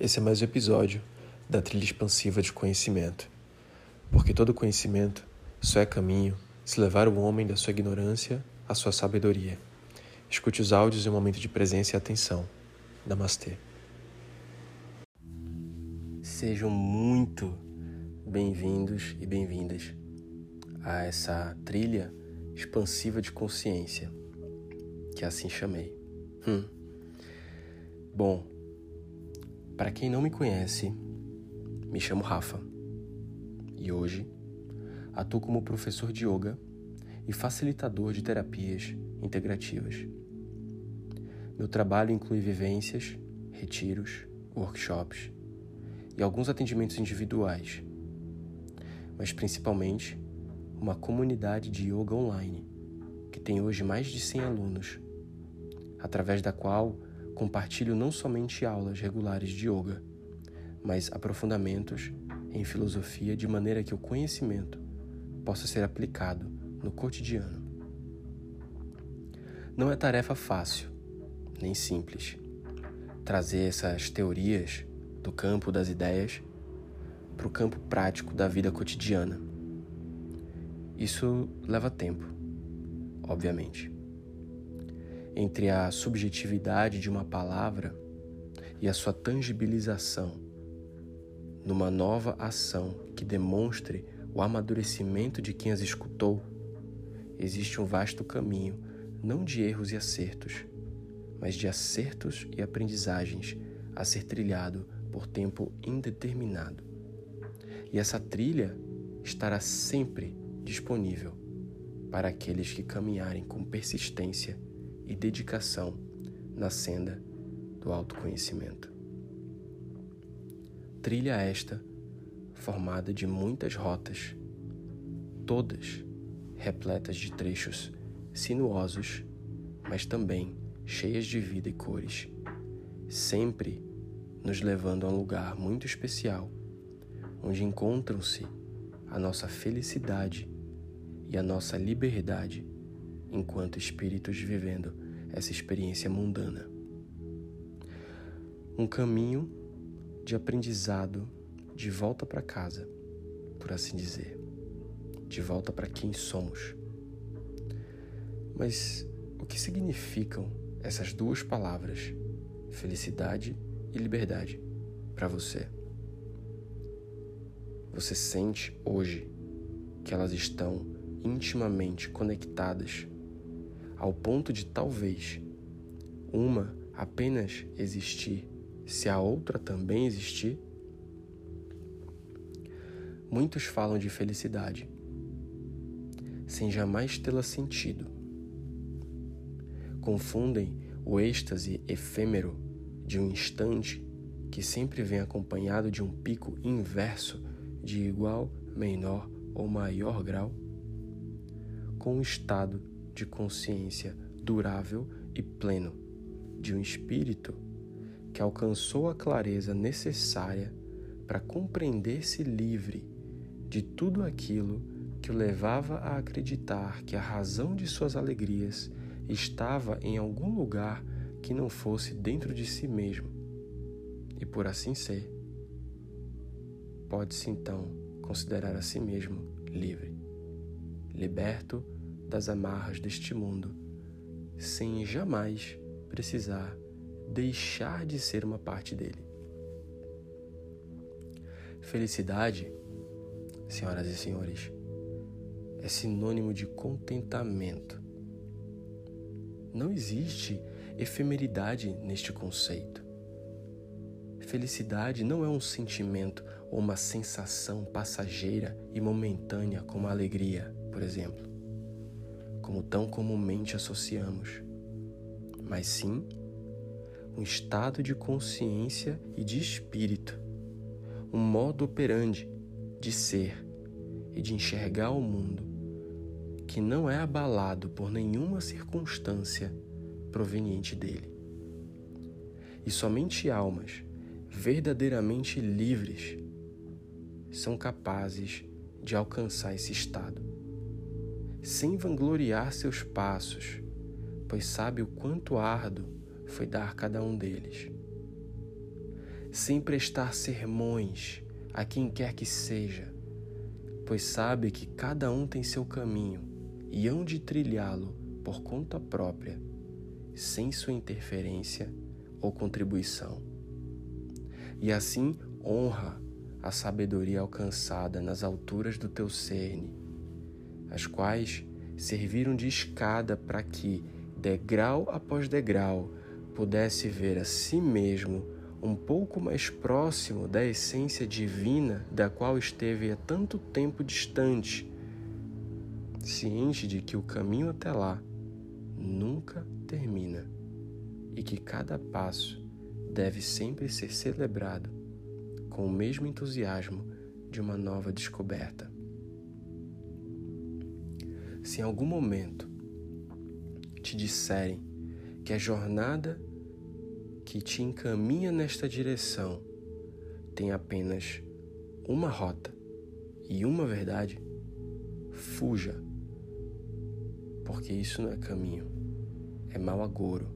Esse é mais um episódio da trilha expansiva de conhecimento. Porque todo conhecimento só é caminho se levar o homem da sua ignorância à sua sabedoria. Escute os áudios em um momento de presença e atenção. Namastê. Sejam muito bem-vindos e bem-vindas a essa trilha expansiva de consciência, que assim chamei. Hum. Bom, para quem não me conhece, me chamo Rafa e hoje atuo como professor de yoga e facilitador de terapias integrativas. Meu trabalho inclui vivências, retiros, workshops e alguns atendimentos individuais, mas principalmente uma comunidade de yoga online que tem hoje mais de 100 alunos, através da qual compartilho não somente aulas regulares de yoga, mas aprofundamentos em filosofia de maneira que o conhecimento possa ser aplicado no cotidiano. Não é tarefa fácil, nem simples, trazer essas teorias do campo das ideias para o campo prático da vida cotidiana. Isso leva tempo, obviamente entre a subjetividade de uma palavra e a sua tangibilização numa nova ação que demonstre o amadurecimento de quem as escutou, existe um vasto caminho não de erros e acertos, mas de acertos e aprendizagens a ser trilhado por tempo indeterminado. E essa trilha estará sempre disponível para aqueles que caminharem com persistência e dedicação na senda do autoconhecimento. Trilha esta formada de muitas rotas, todas repletas de trechos sinuosos, mas também cheias de vida e cores, sempre nos levando a um lugar muito especial, onde encontram-se a nossa felicidade e a nossa liberdade enquanto espíritos vivendo essa experiência mundana. Um caminho de aprendizado de volta para casa, por assim dizer, de volta para quem somos. Mas o que significam essas duas palavras, felicidade e liberdade, para você? Você sente hoje que elas estão intimamente conectadas ao ponto de talvez uma apenas existir se a outra também existir? Muitos falam de felicidade sem jamais tê-la sentido. Confundem o êxtase efêmero de um instante que sempre vem acompanhado de um pico inverso de igual, menor ou maior grau com o estado de consciência durável e pleno de um espírito que alcançou a clareza necessária para compreender-se livre de tudo aquilo que o levava a acreditar que a razão de suas alegrias estava em algum lugar que não fosse dentro de si mesmo. E por assim ser, pode-se então considerar a si mesmo livre, liberto das amarras deste mundo, sem jamais precisar deixar de ser uma parte dele. Felicidade, senhoras e senhores, é sinônimo de contentamento. Não existe efemeridade neste conceito. Felicidade não é um sentimento ou uma sensação passageira e momentânea como a alegria, por exemplo como tão comumente associamos, mas sim um estado de consciência e de espírito, um modo operandi de ser e de enxergar o mundo que não é abalado por nenhuma circunstância proveniente dele. E somente almas verdadeiramente livres são capazes de alcançar esse estado sem vangloriar seus passos, pois sabe o quanto árduo foi dar cada um deles. sem prestar sermões a quem quer que seja, pois sabe que cada um tem seu caminho e hão de trilhá-lo por conta própria, sem sua interferência ou contribuição. E assim honra a sabedoria alcançada nas alturas do teu cerne, as quais serviram de escada para que, degrau após degrau, pudesse ver a si mesmo um pouco mais próximo da essência divina da qual esteve há tanto tempo distante, ciente de que o caminho até lá nunca termina e que cada passo deve sempre ser celebrado com o mesmo entusiasmo de uma nova descoberta. Se em algum momento te disserem que a jornada que te encaminha nesta direção tem apenas uma rota e uma verdade, fuja, porque isso não é caminho, é mau agouro.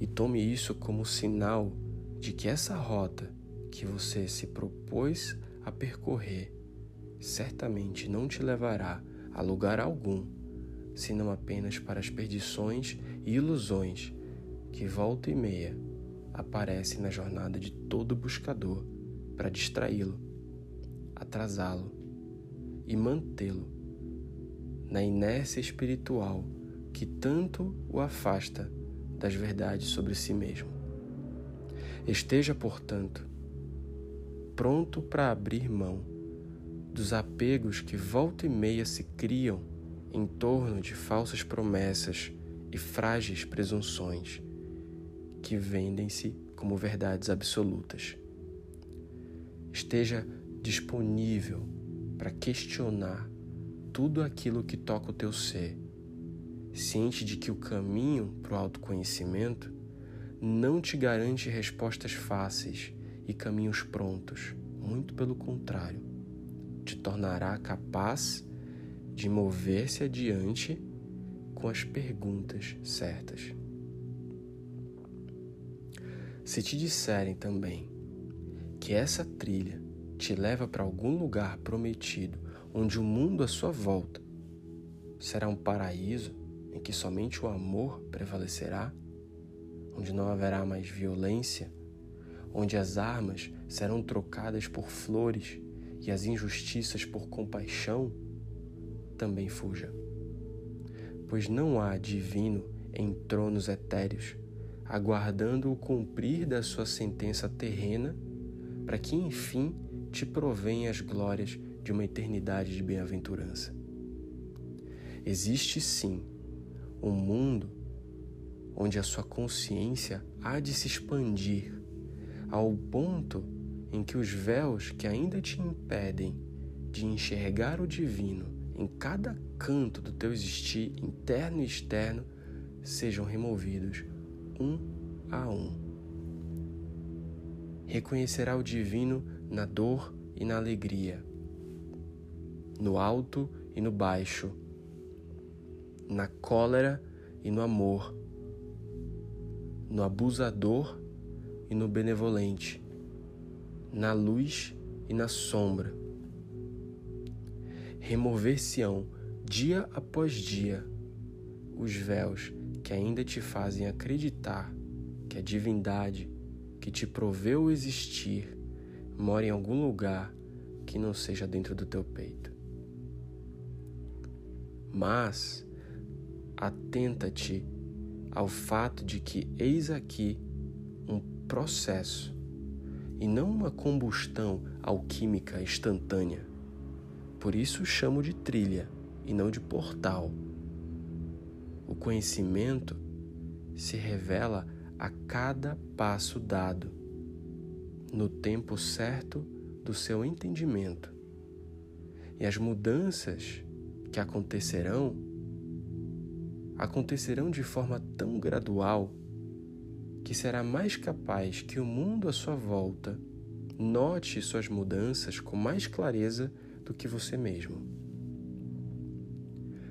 E tome isso como sinal de que essa rota que você se propôs a percorrer certamente não te levará a lugar algum, senão apenas para as perdições e ilusões que volta e meia aparece na jornada de todo buscador para distraí-lo, atrasá-lo e mantê-lo na inércia espiritual que tanto o afasta das verdades sobre si mesmo. Esteja, portanto, pronto para abrir mão dos apegos que volta e meia se criam em torno de falsas promessas e frágeis presunções que vendem-se como verdades absolutas. Esteja disponível para questionar tudo aquilo que toca o teu ser, ciente de que o caminho para o autoconhecimento não te garante respostas fáceis e caminhos prontos, muito pelo contrário, te tornará capaz de mover-se adiante com as perguntas certas. Se te disserem também que essa trilha te leva para algum lugar prometido, onde o mundo à sua volta será um paraíso em que somente o amor prevalecerá, onde não haverá mais violência, onde as armas serão trocadas por flores e as injustiças por compaixão, também fuja. Pois não há divino em tronos etéreos aguardando o cumprir da sua sentença terrena, para que enfim te provenha as glórias de uma eternidade de bem-aventurança. Existe sim um mundo onde a sua consciência há de se expandir ao ponto em que os véus que ainda te impedem de enxergar o divino em cada canto do teu existir interno e externo sejam removidos um a um. Reconhecerá o divino na dor e na alegria, no alto e no baixo, na cólera e no amor, no abusador e no benevolente, na luz e na sombra. Remover-se-ão dia após dia os véus que ainda te fazem acreditar que a divindade que te proveu existir mora em algum lugar que não seja dentro do teu peito. Mas atenta-te ao fato de que eis aqui um processo e não uma combustão alquímica instantânea. Por isso chamo de trilha e não de portal o conhecimento se revela a cada passo dado, no tempo certo do seu entendimento. E as mudanças que acontecerão acontecerão de forma tão gradual que será mais capaz que o mundo à sua volta note suas mudanças com mais clareza do que você mesmo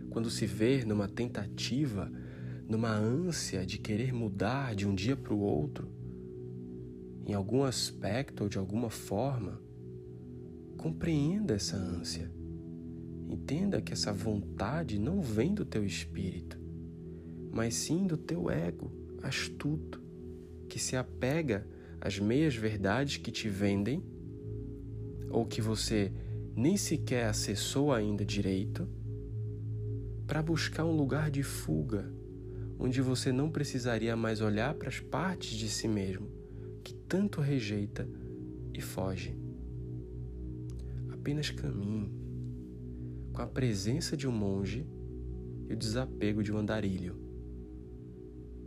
quando se vê numa tentativa, numa ânsia de querer mudar de um dia para o outro, em algum aspecto ou de alguma forma, compreenda essa ânsia. Entenda que essa vontade não vem do teu espírito, mas sim do teu ego astuto, que se apega às meias verdades que te vendem ou que você nem sequer acessou ainda direito, para buscar um lugar de fuga onde você não precisaria mais olhar para as partes de si mesmo que tanto rejeita e foge. Apenas caminhe com a presença de um monge e o desapego de um andarilho,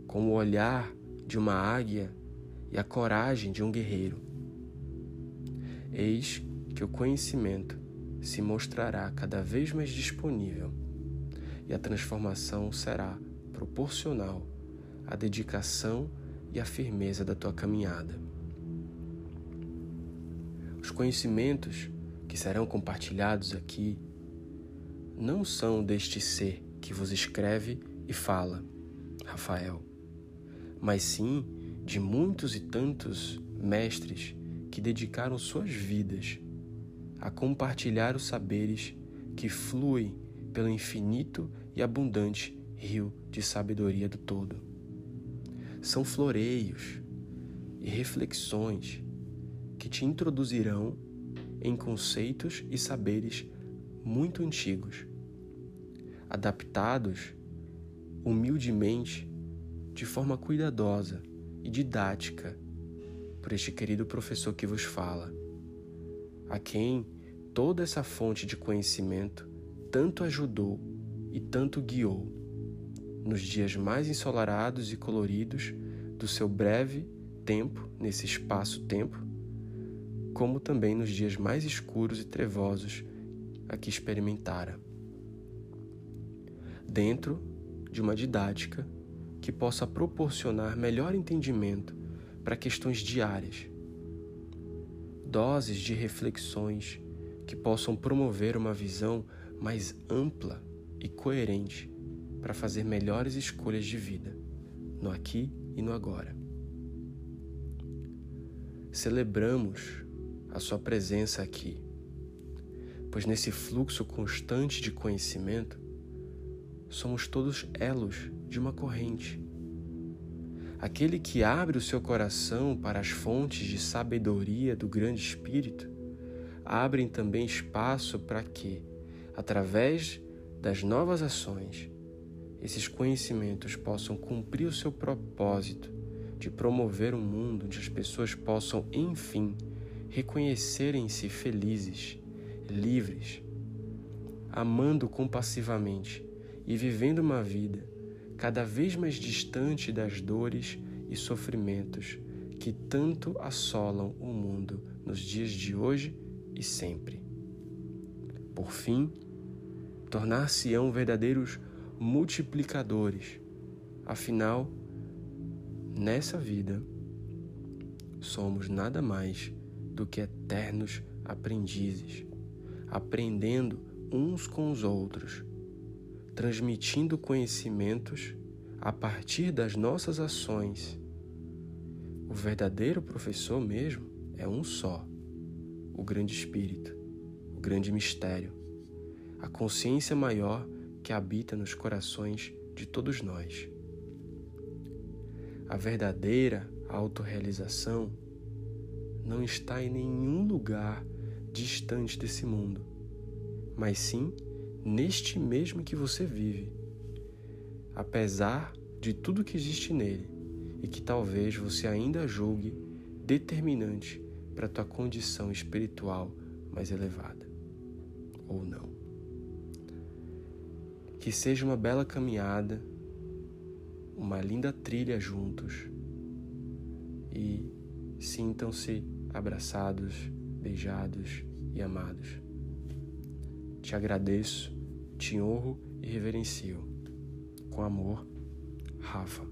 com o olhar de uma águia e a coragem de um guerreiro. Eis que o conhecimento se mostrará cada vez mais disponível e a transformação será proporcional à dedicação e à firmeza da tua caminhada. Os conhecimentos que serão compartilhados aqui não são deste ser que vos escreve e fala, Rafael, mas sim de muitos e tantos mestres que dedicaram suas vidas a compartilhar os saberes que fluem pelo infinito e abundante rio de sabedoria do todo. São floreios e reflexões que te introduzirão em conceitos e saberes muito antigos, adaptados humildemente, de forma cuidadosa e didática, por este querido professor que vos fala a quem toda essa fonte de conhecimento tanto ajudou e tanto guiou nos dias mais ensolarados e coloridos do seu breve tempo nesse espaço-tempo, como também nos dias mais escuros e trevosos a que experimentara. Dentro de uma didática que possa proporcionar melhor entendimento para questões diárias doses de reflexões que possam promover uma visão mais ampla e coerente para fazer melhores escolhas de vida, no aqui e no agora. Celebramos a Sua presença aqui, pois nesse fluxo constante de conhecimento, somos todos elos de uma corrente. Aquele que abre o seu coração para as fontes de sabedoria do Grande Espírito, abrem também espaço para que, através das novas ações, esses conhecimentos possam cumprir o seu propósito de promover um mundo onde as pessoas possam, enfim, reconhecerem-se felizes, livres, amando compassivamente e vivendo uma vida cada vez mais distante das dores e sofrimentos que tanto assolam o mundo nos dias de hoje e sempre. Por fim, tornar-se-ão verdadeiros multiplicadores. Afinal, nessa vida, somos nada mais do que eternos aprendizes, aprendendo uns com os outros transmitindo conhecimentos a partir das nossas ações. O verdadeiro professor mesmo é um só: o grande Espírito, o grande mistério, a consciência maior que habita nos corações de todos nós. A verdadeira autorrealização não está em nenhum lugar distante desse mundo, mas sim neste mesmo que você vive, apesar de tudo que existe nele e que talvez você ainda julgue determinante para a tua condição espiritual mais elevada, ou não. Que seja uma bela caminhada, uma linda trilha juntos e sintam-se abraçados, beijados e amados. Te agradeço, te honro e reverencio. Com amor, Rafa.